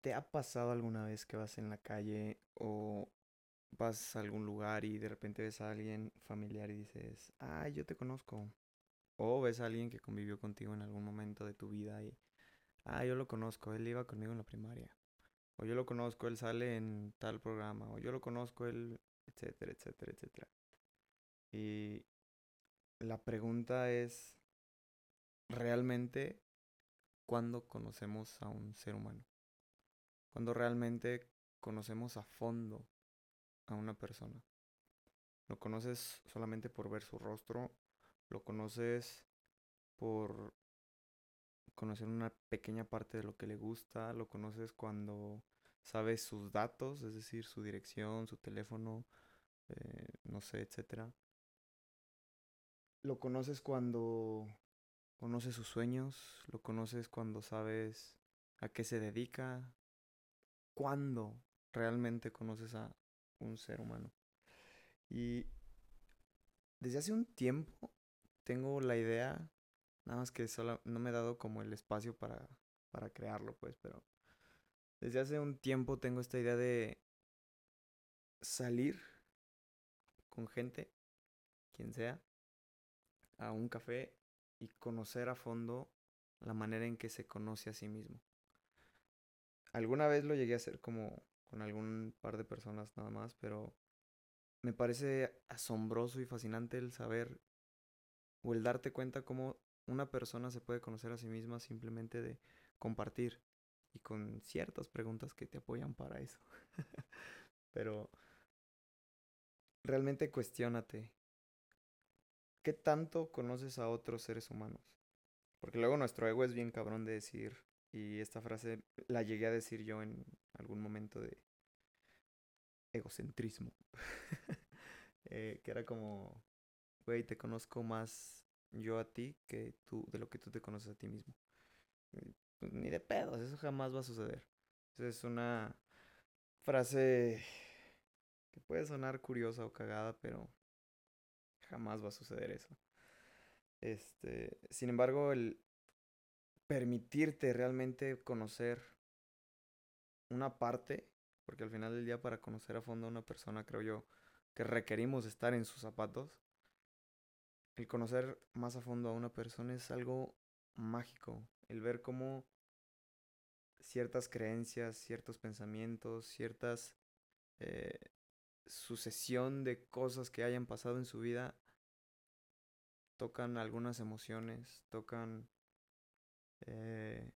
¿Te ha pasado alguna vez que vas en la calle o vas a algún lugar y de repente ves a alguien familiar y dices, ah, yo te conozco? O ves a alguien que convivió contigo en algún momento de tu vida y, ah, yo lo conozco, él iba conmigo en la primaria. O yo lo conozco, él sale en tal programa. O yo lo conozco, él, etcétera, etcétera, etcétera. Y la pregunta es, ¿realmente cuándo conocemos a un ser humano? Cuando realmente conocemos a fondo a una persona. Lo conoces solamente por ver su rostro, lo conoces por conocer una pequeña parte de lo que le gusta, lo conoces cuando sabes sus datos, es decir, su dirección, su teléfono, eh, no sé, etcétera. Lo conoces cuando conoces sus sueños, lo conoces cuando sabes a qué se dedica, cuándo realmente conoces a un ser humano. Y desde hace un tiempo tengo la idea, nada más que solo no me he dado como el espacio para, para crearlo, pues, pero desde hace un tiempo tengo esta idea de salir con gente, quien sea, a un café y conocer a fondo la manera en que se conoce a sí mismo. Alguna vez lo llegué a hacer como con algún par de personas nada más, pero me parece asombroso y fascinante el saber o el darte cuenta cómo una persona se puede conocer a sí misma simplemente de compartir y con ciertas preguntas que te apoyan para eso. pero realmente cuestiónate. ¿Qué tanto conoces a otros seres humanos? Porque luego nuestro ego es bien cabrón de decir, y esta frase la llegué a decir yo en algún momento de egocentrismo. Eh, que era como, güey, te conozco más yo a ti que tú, de lo que tú te conoces a ti mismo. Pues, ni de pedos, eso jamás va a suceder. es una frase que puede sonar curiosa o cagada, pero jamás va a suceder eso. Este, sin embargo, el permitirte realmente conocer una parte, porque al final del día para conocer a fondo a una persona, creo yo, que requerimos estar en sus zapatos, el conocer más a fondo a una persona es algo mágico, el ver cómo ciertas creencias, ciertos pensamientos, ciertas eh, sucesión de cosas que hayan pasado en su vida tocan algunas emociones, tocan eh,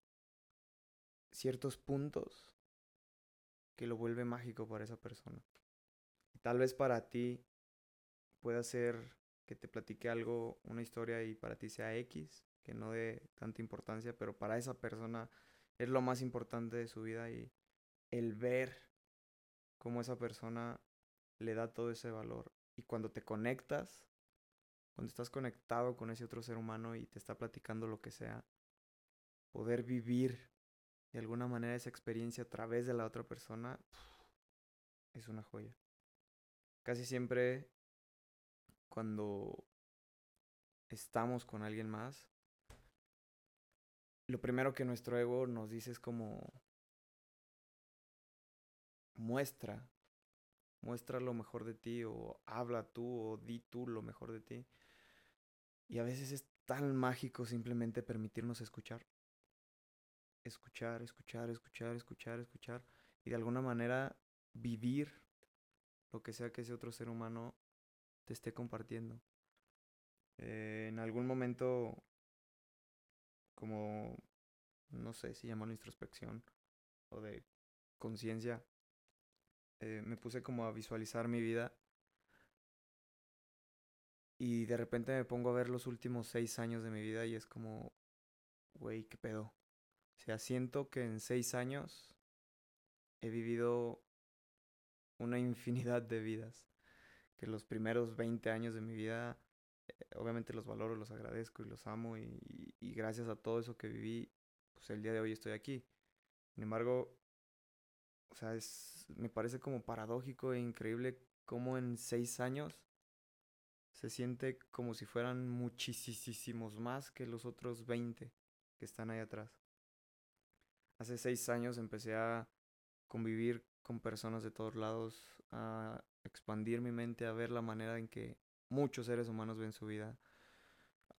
ciertos puntos que lo vuelve mágico para esa persona. Tal vez para ti pueda ser que te platique algo, una historia y para ti sea X, que no dé tanta importancia, pero para esa persona es lo más importante de su vida y el ver cómo esa persona le da todo ese valor. Y cuando te conectas, cuando estás conectado con ese otro ser humano y te está platicando lo que sea, poder vivir de alguna manera esa experiencia a través de la otra persona es una joya. Casi siempre cuando estamos con alguien más, lo primero que nuestro ego nos dice es como muestra muestra lo mejor de ti o habla tú o di tú lo mejor de ti. Y a veces es tan mágico simplemente permitirnos escuchar. Escuchar, escuchar, escuchar, escuchar, escuchar. Y de alguna manera vivir lo que sea que ese otro ser humano te esté compartiendo. Eh, en algún momento, como, no sé si llamarlo introspección o de conciencia, eh, me puse como a visualizar mi vida. Y de repente me pongo a ver los últimos seis años de mi vida y es como, güey, ¿qué pedo? O sea, siento que en seis años he vivido una infinidad de vidas. Que los primeros 20 años de mi vida, eh, obviamente los valoro, los agradezco y los amo. Y, y gracias a todo eso que viví, pues el día de hoy estoy aquí. Sin embargo, o sea, es, me parece como paradójico e increíble cómo en seis años se siente como si fueran muchísimos más que los otros 20 que están ahí atrás. Hace seis años empecé a convivir con personas de todos lados, a expandir mi mente, a ver la manera en que muchos seres humanos ven su vida,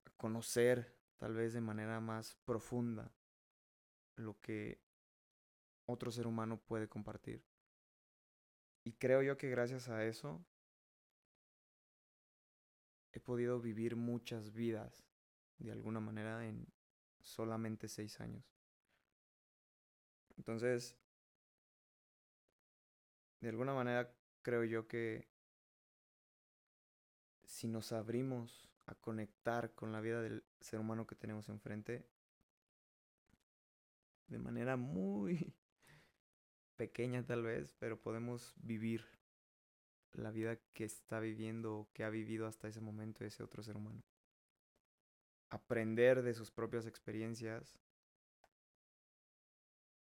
a conocer tal vez de manera más profunda lo que otro ser humano puede compartir. Y creo yo que gracias a eso he podido vivir muchas vidas de alguna manera en solamente seis años. Entonces, de alguna manera creo yo que si nos abrimos a conectar con la vida del ser humano que tenemos enfrente, de manera muy pequeña tal vez, pero podemos vivir la vida que está viviendo o que ha vivido hasta ese momento ese otro ser humano. Aprender de sus propias experiencias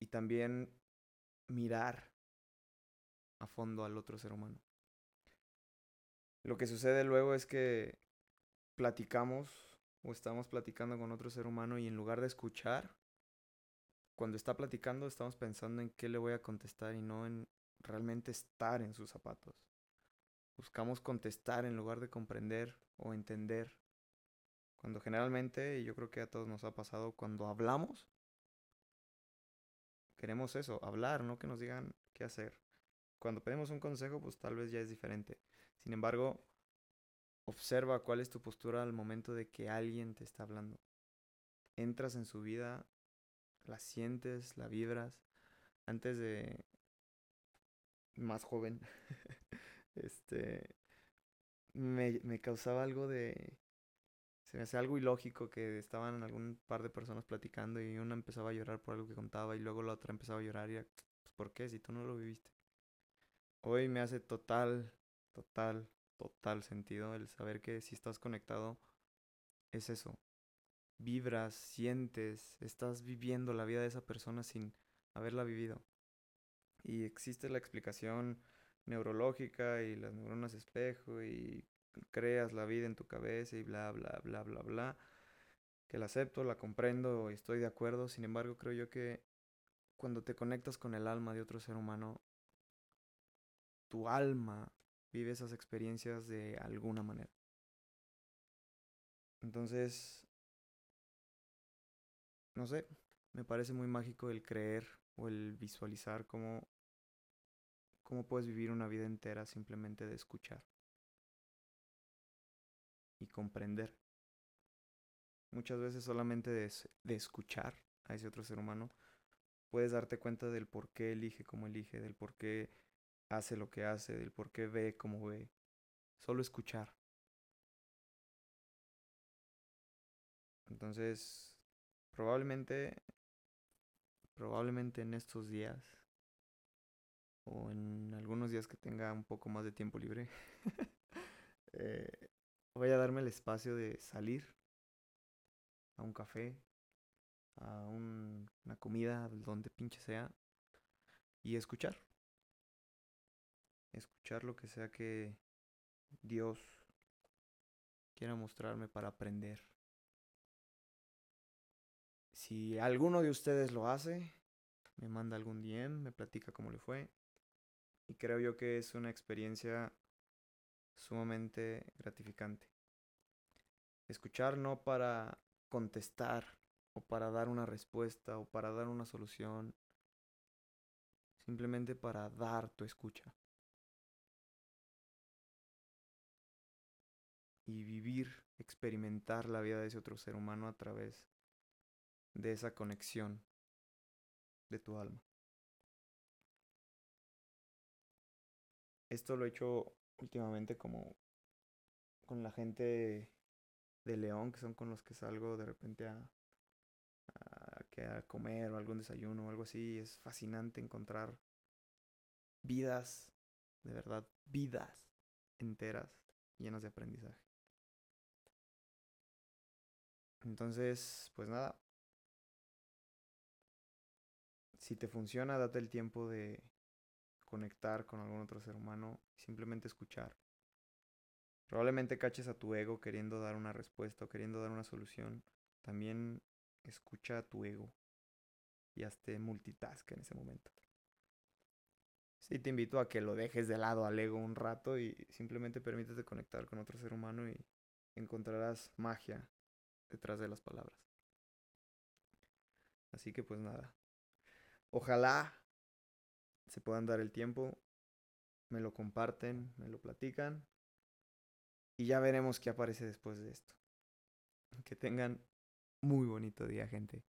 y también mirar a fondo al otro ser humano. Lo que sucede luego es que platicamos o estamos platicando con otro ser humano y en lugar de escuchar, cuando está platicando estamos pensando en qué le voy a contestar y no en realmente estar en sus zapatos. Buscamos contestar en lugar de comprender o entender. Cuando generalmente, y yo creo que a todos nos ha pasado, cuando hablamos, queremos eso, hablar, no que nos digan qué hacer. Cuando pedimos un consejo, pues tal vez ya es diferente. Sin embargo, observa cuál es tu postura al momento de que alguien te está hablando. Entras en su vida, la sientes, la vibras. Antes de más joven, este, me, me causaba algo de, me hacía algo ilógico que estaban algún par de personas platicando y una empezaba a llorar por algo que contaba y luego la otra empezaba a llorar y, pues, ¿por qué? Si tú no lo viviste. Hoy me hace total, total, total sentido el saber que si estás conectado es eso. Vibras, sientes, estás viviendo la vida de esa persona sin haberla vivido. Y existe la explicación neurológica y las neuronas espejo y creas la vida en tu cabeza y bla, bla, bla, bla, bla. Que la acepto, la comprendo y estoy de acuerdo. Sin embargo, creo yo que cuando te conectas con el alma de otro ser humano, tu alma vive esas experiencias de alguna manera. Entonces, no sé, me parece muy mágico el creer o el visualizar cómo, cómo puedes vivir una vida entera simplemente de escuchar comprender. Muchas veces solamente de, de escuchar a ese otro ser humano puedes darte cuenta del por qué elige como elige, del por qué hace lo que hace, del por qué ve como ve. Solo escuchar. Entonces, probablemente, probablemente en estos días, o en algunos días que tenga un poco más de tiempo libre, eh, voy a darme el espacio de salir a un café, a una comida, donde pinche sea, y escuchar escuchar lo que sea que Dios quiera mostrarme para aprender. Si alguno de ustedes lo hace, me manda algún DM, me platica cómo le fue. Y creo yo que es una experiencia sumamente gratificante. Escuchar no para contestar o para dar una respuesta o para dar una solución, simplemente para dar tu escucha. y vivir, experimentar la vida de ese otro ser humano a través de esa conexión de tu alma. Esto lo he hecho últimamente como con la gente de León, que son con los que salgo de repente a, a, a comer o algún desayuno o algo así. Es fascinante encontrar vidas, de verdad, vidas enteras llenas de aprendizaje. Entonces, pues nada. Si te funciona, date el tiempo de conectar con algún otro ser humano y simplemente escuchar. Probablemente caches a tu ego queriendo dar una respuesta o queriendo dar una solución. También escucha a tu ego. y hazte multitask en ese momento. Sí, te invito a que lo dejes de lado al ego un rato y simplemente permítete conectar con otro ser humano y encontrarás magia detrás de las palabras. Así que pues nada. Ojalá se puedan dar el tiempo, me lo comparten, me lo platican y ya veremos qué aparece después de esto. Que tengan muy bonito día, gente.